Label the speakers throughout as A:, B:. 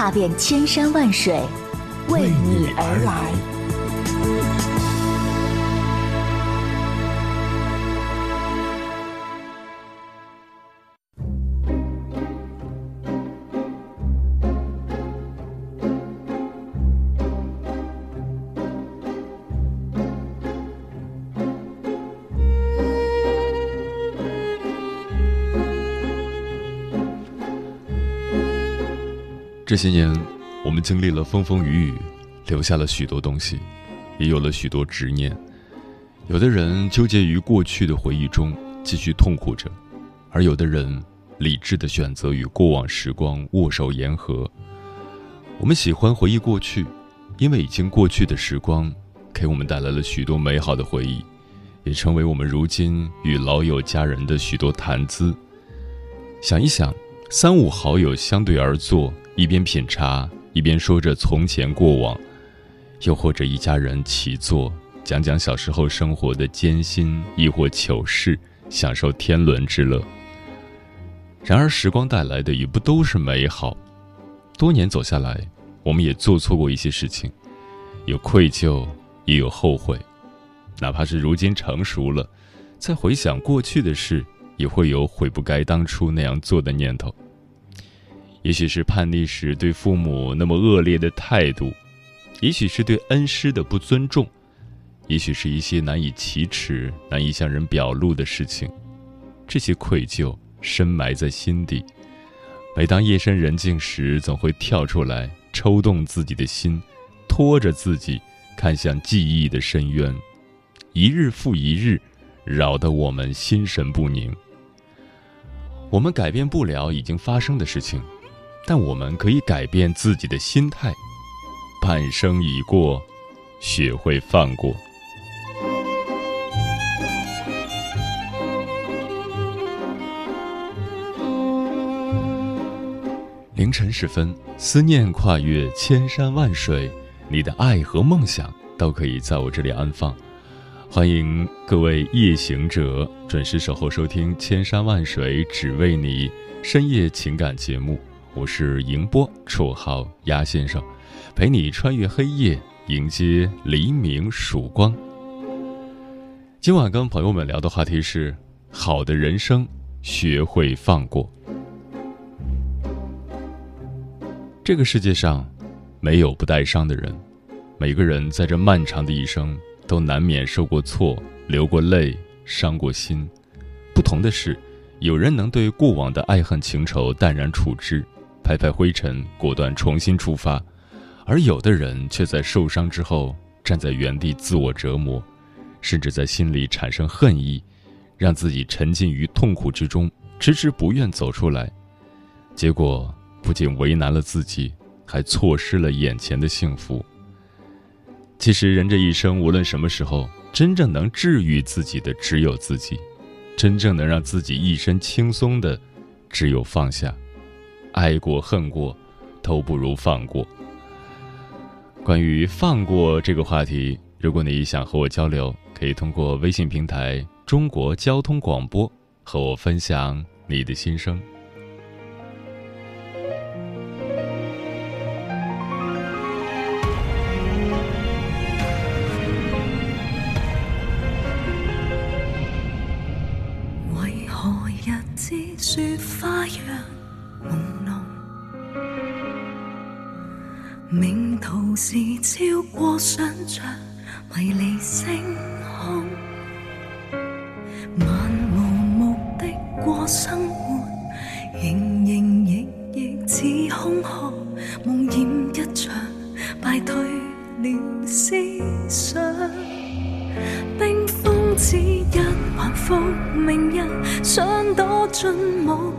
A: 踏遍千山万水，为你而来。
B: 这些年，我们经历了风风雨雨，留下了许多东西，也有了许多执念。有的人纠结于过去的回忆中，继续痛苦着；而有的人理智的选择与过往时光握手言和。我们喜欢回忆过去，因为已经过去的时光，给我们带来了许多美好的回忆，也成为我们如今与老友家人的许多谈资。想一想，三五好友相对而坐。一边品茶，一边说着从前过往，又或者一家人齐坐，讲讲小时候生活的艰辛，亦或糗事，享受天伦之乐。然而，时光带来的也不都是美好。多年走下来，我们也做错过一些事情，有愧疚，也有后悔。哪怕是如今成熟了，再回想过去的事，也会有悔不该当初那样做的念头。也许是叛逆时对父母那么恶劣的态度，也许是对恩师的不尊重，也许是一些难以启齿、难以向人表露的事情。这些愧疚深埋在心底，每当夜深人静时，总会跳出来，抽动自己的心，拖着自己看向记忆的深渊，一日复一日，扰得我们心神不宁。我们改变不了已经发生的事情。但我们可以改变自己的心态，半生已过，学会放过。凌晨时分，思念跨越千山万水，你的爱和梦想都可以在我这里安放。欢迎各位夜行者准时守候收听《千山万水只为你》深夜情感节目。我是迎波，绰号鸭先生，陪你穿越黑夜，迎接黎明曙光。今晚跟朋友们聊的话题是：好的人生，学会放过。这个世界上，没有不带伤的人，每个人在这漫长的一生，都难免受过错、流过泪、伤过心。不同的是，有人能对过往的爱恨情仇淡然处之。拍拍灰尘，果断重新出发，而有的人却在受伤之后站在原地自我折磨，甚至在心里产生恨意，让自己沉浸于痛苦之中，迟迟不愿走出来。结果不仅为难了自己，还错失了眼前的幸福。其实人这一生，无论什么时候，真正能治愈自己的只有自己，真正能让自己一身轻松的，只有放下。爱过恨过，都不如放过。关于放过这个话题，如果你想和我交流，可以通过微信平台“中国交通广播”和我分享你的心声。
C: 为何日子说花样命途是超过想象，迷离星空，漫无目的过生活，营营役役似空壳，梦魇一场，败退了思想，冰封只一。晚复明日，想躲进木头内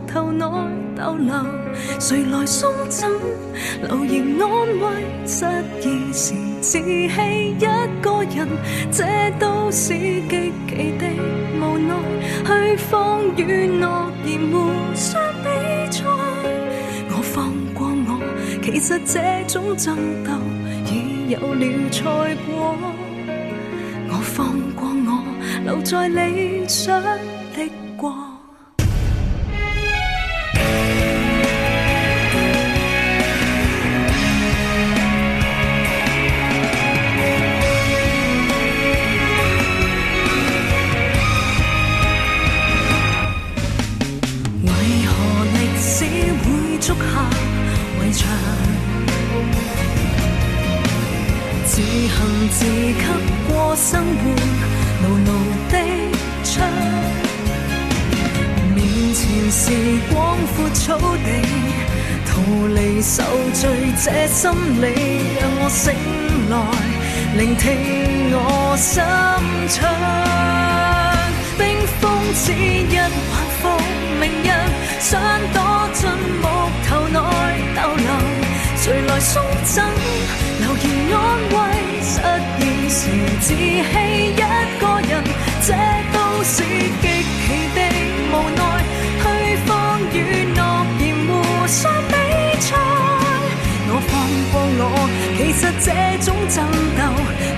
C: 留，谁来送枕？留言安慰，失意时自弃一个人，这都是极其的无奈。去放与诺言互相比赛，我放过我，其实这种争斗已有了赛果。我放过我，留在理想这心理，让我醒来，聆听我心唱。冰封只一晚复明日，想躲进木头内逗留，谁来送枕？留言安慰，失意时自弃一个人，这都是极其的无奈。其实这种争斗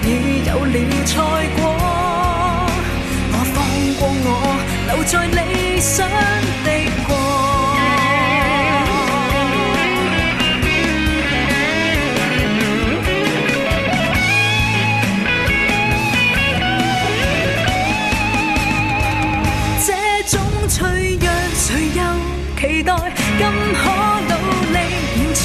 C: 已有了赛果。我放过我，留在理想的过。这种脆弱，谁又期待？更可努力延续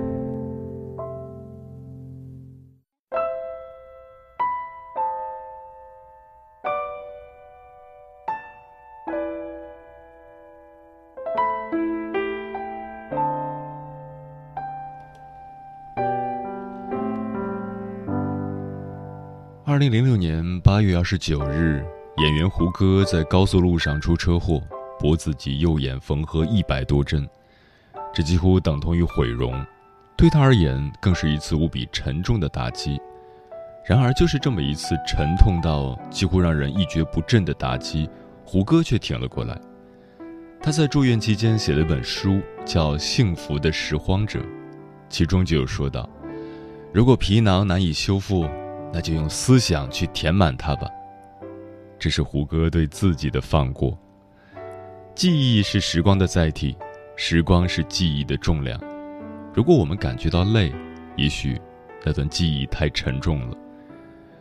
B: 零零六年八月二十九日，演员胡歌在高速路上出车祸，脖子及右眼缝合一百多针，这几乎等同于毁容，对他而言更是一次无比沉重的打击。然而，就是这么一次沉痛到几乎让人一蹶不振的打击，胡歌却挺了过来。他在住院期间写了一本书，叫《幸福的拾荒者》，其中就有说到：如果皮囊难以修复，那就用思想去填满它吧。这是胡歌对自己的放过。记忆是时光的载体，时光是记忆的重量。如果我们感觉到累，也许那段记忆太沉重了。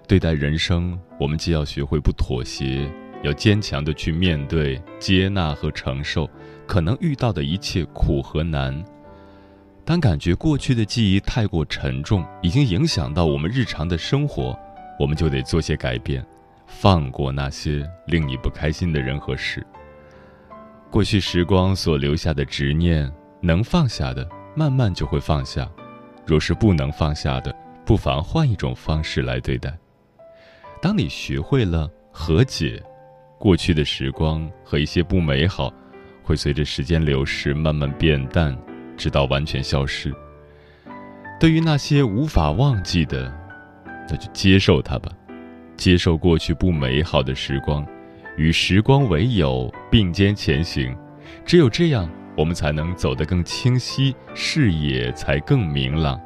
B: 对待人生，我们既要学会不妥协，要坚强的去面对、接纳和承受，可能遇到的一切苦和难。当感觉过去的记忆太过沉重，已经影响到我们日常的生活，我们就得做些改变，放过那些令你不开心的人和事。过去时光所留下的执念，能放下的，慢慢就会放下；若是不能放下的，不妨换一种方式来对待。当你学会了和解，过去的时光和一些不美好，会随着时间流逝慢慢变淡。直到完全消失。对于那些无法忘记的，那就接受它吧，接受过去不美好的时光，与时光为友，并肩前行。只有这样，我们才能走得更清晰，视野才更明朗。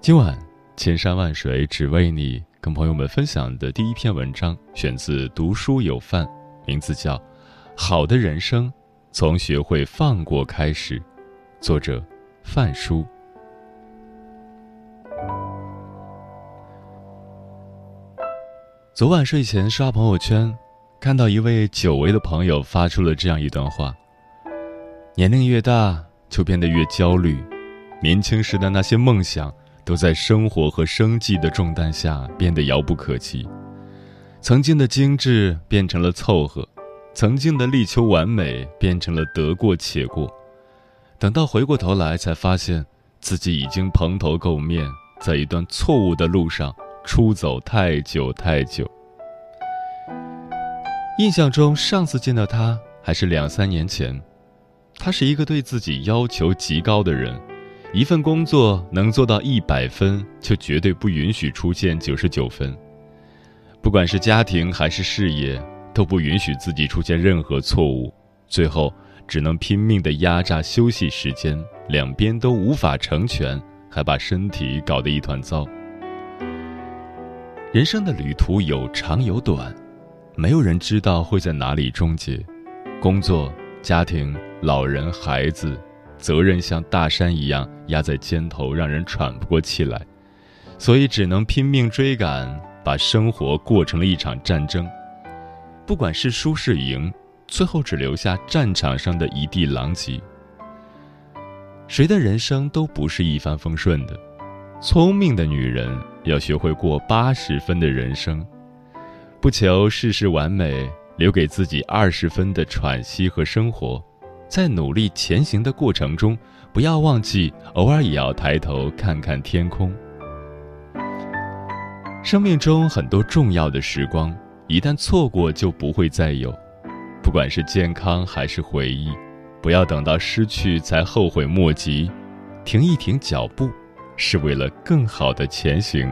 B: 今晚千山万水只为你，跟朋友们分享的第一篇文章，选自读书有范，名字叫《好的人生》。从学会放过开始，作者范叔。昨晚睡前刷朋友圈，看到一位久违的朋友发出了这样一段话：年龄越大，就变得越焦虑，年轻时的那些梦想，都在生活和生计的重担下变得遥不可及，曾经的精致变成了凑合。曾经的力求完美变成了得过且过，等到回过头来，才发现自己已经蓬头垢面，在一段错误的路上出走太久太久。印象中，上次见到他还是两三年前。他是一个对自己要求极高的人，一份工作能做到一百分，就绝对不允许出现九十九分。不管是家庭还是事业。都不允许自己出现任何错误，最后只能拼命的压榨休息时间，两边都无法成全，还把身体搞得一团糟。人生的旅途有长有短，没有人知道会在哪里终结。工作、家庭、老人、孩子，责任像大山一样压在肩头，让人喘不过气来，所以只能拼命追赶，把生活过成了一场战争。不管是输是赢，最后只留下战场上的一地狼藉。谁的人生都不是一帆风顺的，聪明的女人要学会过八十分的人生，不求事事完美，留给自己二十分的喘息和生活，在努力前行的过程中，不要忘记偶尔也要抬头看看天空。生命中很多重要的时光。一旦错过，就不会再有。不管是健康还是回忆，不要等到失去才后悔莫及。停一停脚步，是为了更好的前行。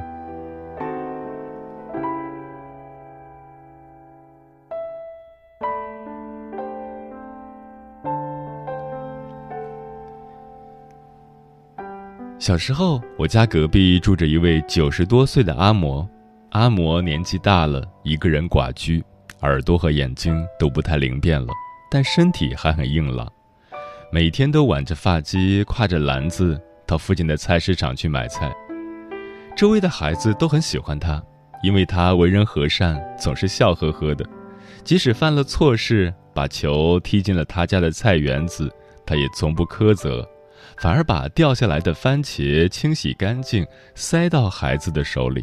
B: 小时候，我家隔壁住着一位九十多岁的阿嬷。阿嬷年纪大了，一个人寡居，耳朵和眼睛都不太灵便了，但身体还很硬朗。每天都挽着发髻，挎着篮子到附近的菜市场去买菜。周围的孩子都很喜欢他，因为他为人和善，总是笑呵呵的。即使犯了错事，把球踢进了他家的菜园子，他也从不苛责，反而把掉下来的番茄清洗干净，塞到孩子的手里。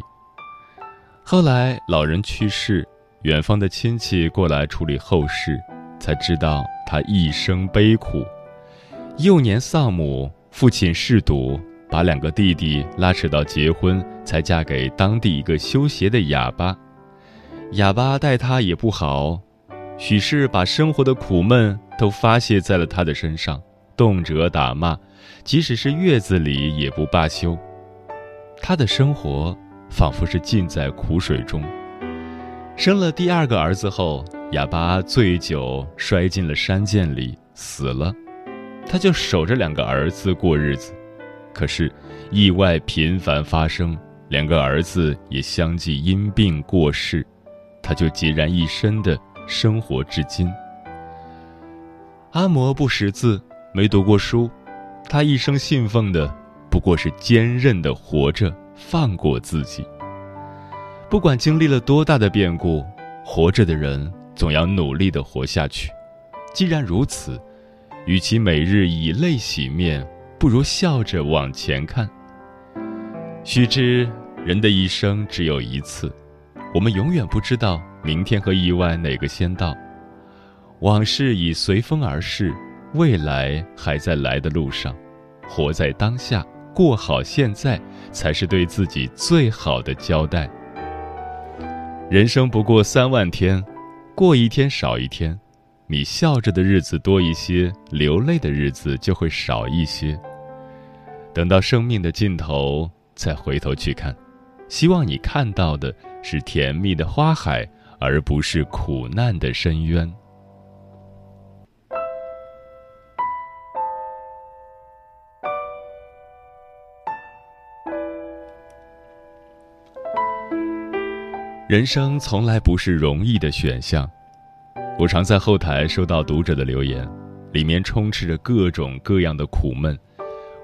B: 后来老人去世，远方的亲戚过来处理后事，才知道他一生悲苦。幼年丧母，父亲嗜赌，把两个弟弟拉扯到结婚，才嫁给当地一个修鞋的哑巴。哑巴待他也不好，许是把生活的苦闷都发泄在了他的身上，动辄打骂，即使是月子里也不罢休。他的生活。仿佛是浸在苦水中。生了第二个儿子后，哑巴醉酒摔进了山涧里死了，他就守着两个儿子过日子。可是意外频繁发生，两个儿子也相继因病过世，他就孑然一身的生活至今。阿嬷不识字，没读过书，他一生信奉的不过是坚韧的活着。放过自己。不管经历了多大的变故，活着的人总要努力的活下去。既然如此，与其每日以泪洗面，不如笑着往前看。须知，人的一生只有一次，我们永远不知道明天和意外哪个先到。往事已随风而逝，未来还在来的路上。活在当下，过好现在，才是对自己最好的交代。人生不过三万天，过一天少一天。你笑着的日子多一些，流泪的日子就会少一些。等到生命的尽头，再回头去看，希望你看到的是甜蜜的花海，而不是苦难的深渊。人生从来不是容易的选项。我常在后台收到读者的留言，里面充斥着各种各样的苦闷：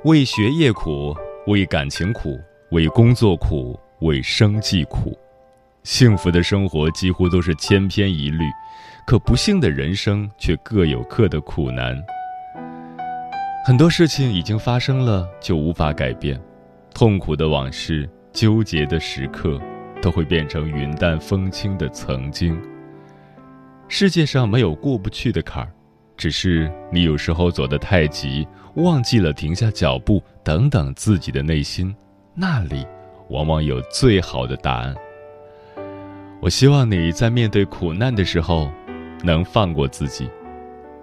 B: 为学业苦，为感情苦，为工作苦，为生计苦。幸福的生活几乎都是千篇一律，可不幸的人生却各有各的苦难。很多事情已经发生了，就无法改变；痛苦的往事，纠结的时刻，都会变成云淡风轻的曾经。世界上没有过不去的坎儿，只是你有时候走得太急，忘记了停下脚步，等等自己的内心，那里往往有最好的答案。我希望你在面对苦难的时候，能放过自己。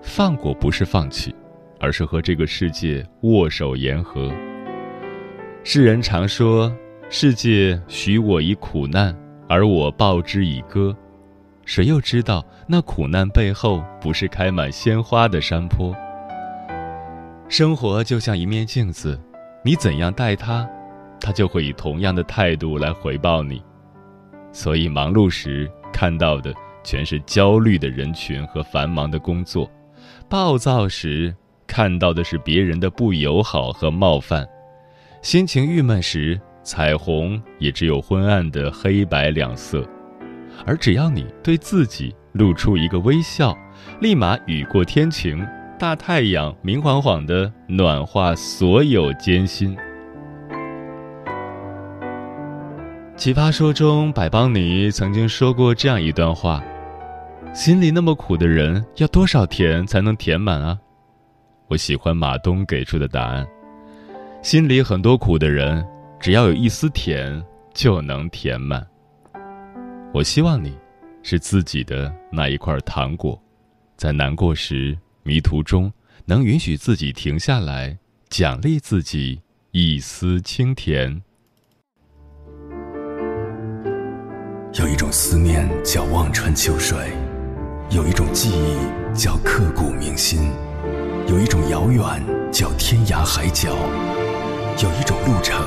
B: 放过不是放弃，而是和这个世界握手言和。世人常说，世界许我以苦难，而我报之以歌。谁又知道那苦难背后不是开满鲜花的山坡？生活就像一面镜子，你怎样待它，它就会以同样的态度来回报你。所以忙碌时看到的全是焦虑的人群和繁忙的工作，暴躁时看到的是别人的不友好和冒犯，心情郁闷时，彩虹也只有昏暗的黑白两色。而只要你对自己露出一个微笑，立马雨过天晴，大太阳明晃晃的暖化所有艰辛。奇葩说中，百邦尼曾经说过这样一段话：“心里那么苦的人，要多少甜才能填满啊？”我喜欢马东给出的答案：心里很多苦的人，只要有一丝甜，就能填满。我希望你，是自己的那一块糖果，在难过时、迷途中，能允许自己停下来，奖励自己一丝清甜。
D: 有一种思念叫望穿秋水，有一种记忆叫刻骨铭心，有一种遥远叫天涯海角，有一种路程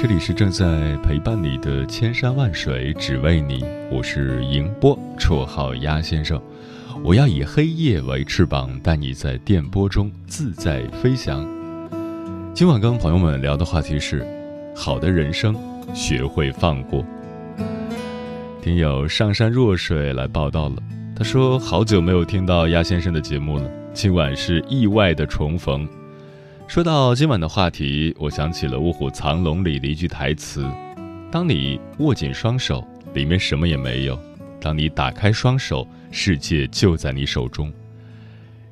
B: 这里是正在陪伴你的千山万水只为你，我是迎波，绰号鸭先生。我要以黑夜为翅膀，带你在电波中自在飞翔。今晚跟朋友们聊的话题是：好的人生，学会放过。听友上山若水来报道了，他说好久没有听到鸭先生的节目了，今晚是意外的重逢。说到今晚的话题，我想起了《卧虎藏龙》里的一句台词：当你握紧双手，里面什么也没有；当你打开双手，世界就在你手中。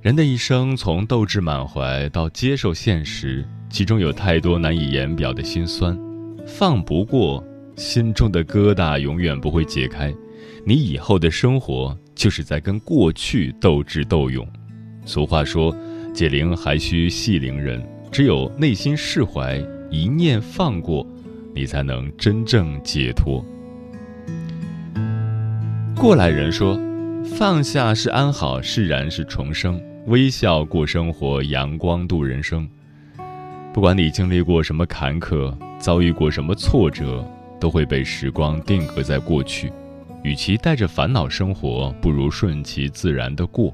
B: 人的一生，从斗志满怀到接受现实，其中有太多难以言表的心酸。放不过，心中的疙瘩永远不会解开。你以后的生活，就是在跟过去斗智斗勇。俗话说：“解铃还需系铃人。”只有内心释怀，一念放过，你才能真正解脱。过来人说。放下是安好，释然是重生。微笑过生活，阳光度人生。不管你经历过什么坎坷，遭遇过什么挫折，都会被时光定格在过去。与其带着烦恼生活，不如顺其自然的过。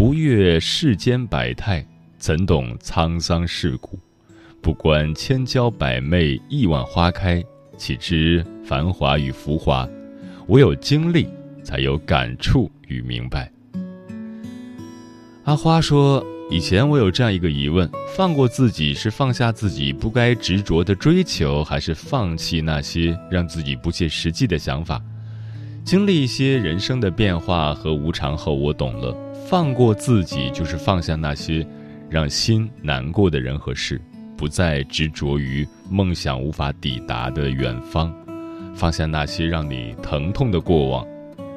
B: 不阅世间百态，怎懂沧桑世故？不观千娇百媚，亿万花开，岂知繁华与浮华？唯有经历，才有感触与明白。阿花说：“以前我有这样一个疑问：放过自己是放下自己不该执着的追求，还是放弃那些让自己不切实际的想法？经历一些人生的变化和无常后，我懂了，放过自己就是放下那些让心难过的人和事，不再执着于梦想无法抵达的远方，放下那些让你疼痛的过往。”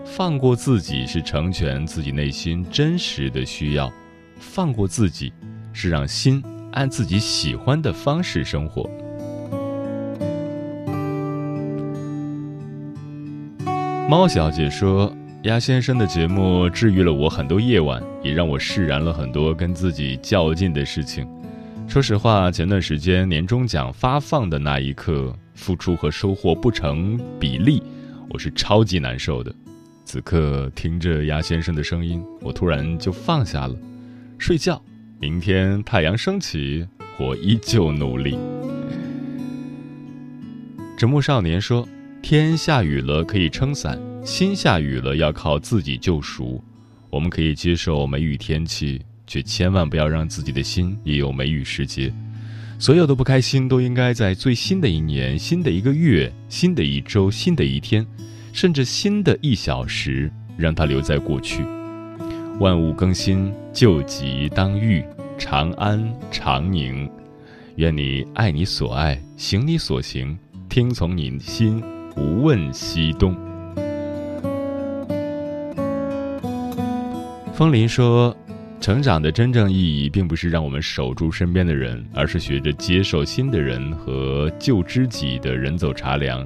B: 放过自己是成全自己内心真实的需要，放过自己是让心按自己喜欢的方式生活。猫小姐说：“鸭先生的节目治愈了我很多夜晚，也让我释然了很多跟自己较劲的事情。说实话，前段时间年终奖发放的那一刻，付出和收获不成比例，我是超级难受的。”此刻听着鸭先生的声音，我突然就放下了，睡觉。明天太阳升起，我依旧努力。直木少年说：“天下雨了可以撑伞，心下雨了要靠自己救赎。我们可以接受梅雨天气，却千万不要让自己的心也有梅雨时节。所有的不开心都应该在最新的一年、新的一个月、新的一周、新的一天。”甚至新的一小时，让它留在过去。万物更新，旧疾当愈，长安长宁。愿你爱你所爱，行你所行，听从你心，无问西东。风铃说：“成长的真正意义，并不是让我们守住身边的人，而是学着接受新的人和旧知己的人走茶凉。”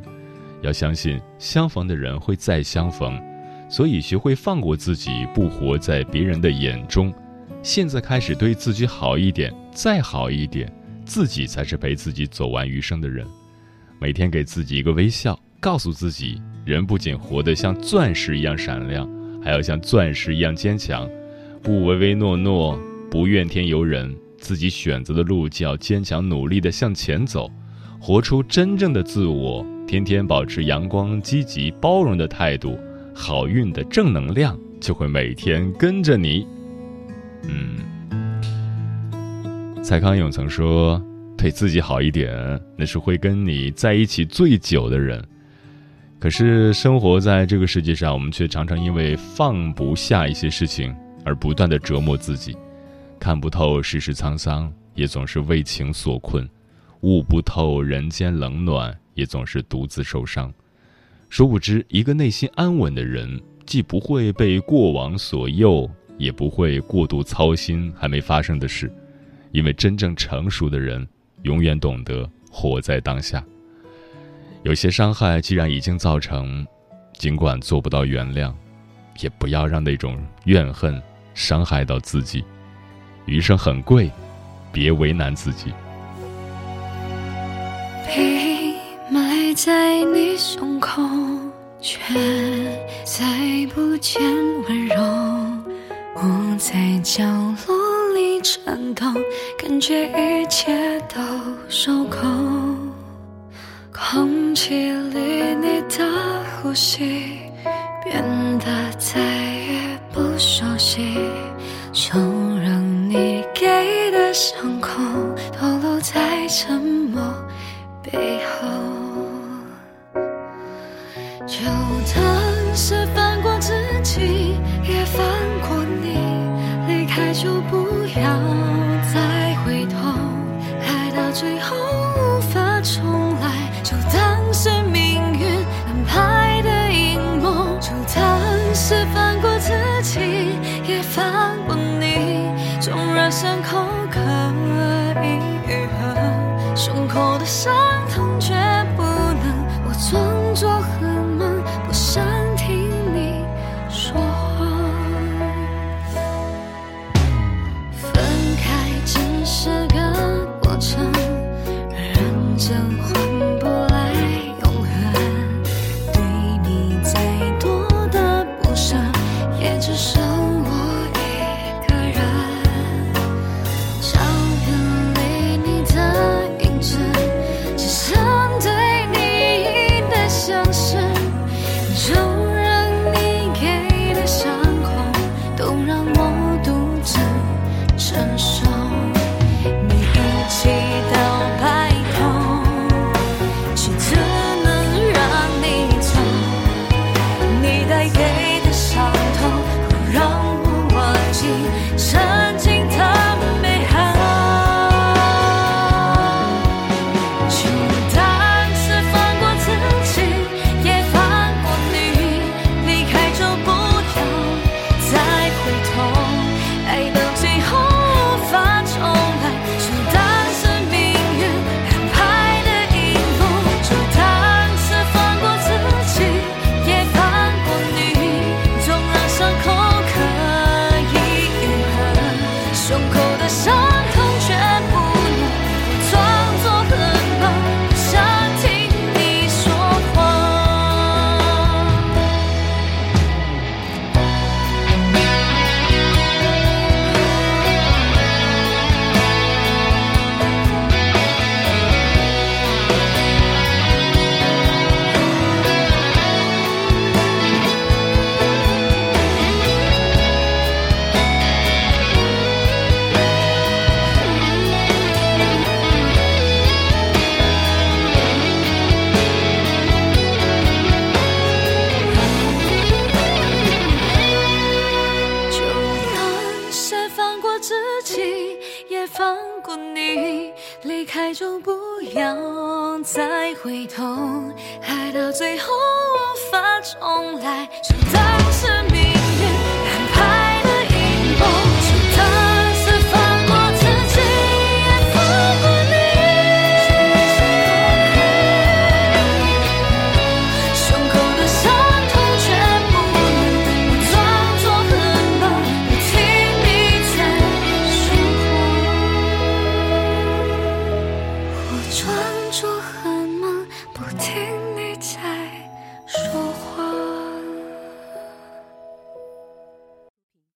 B: 要相信相逢的人会再相逢，所以学会放过自己，不活在别人的眼中。现在开始对自己好一点，再好一点，自己才是陪自己走完余生的人。每天给自己一个微笑，告诉自己，人不仅活得像钻石一样闪亮，还要像钻石一样坚强。不唯唯诺诺，不怨天尤人，自己选择的路就要坚强努力地向前走，活出真正的自我。天天保持阳光、积极、包容的态度，好运的正能量就会每天跟着你。嗯，蔡康永曾说：“对自己好一点，那是会跟你在一起最久的人。”可是生活在这个世界上，我们却常常因为放不下一些事情而不断的折磨自己，看不透世事沧桑，也总是为情所困，悟不透人间冷暖。也总是独自受伤，殊不知，一个内心安稳的人，既不会被过往所诱，也不会过度操心还没发生的事，因为真正成熟的人，永远懂得活在当下。有些伤害既然已经造成，尽管做不到原谅，也不要让那种怨恨伤害到自己。余生很贵，别为难自己。
E: 被埋在你胸口，却再不见温柔。我在角落里颤抖，感觉一切都受够。空气里你的呼吸变得再也不熟悉，就让你给的伤口都留在沉默背后。爱就不要再回头爱到最后无法重来。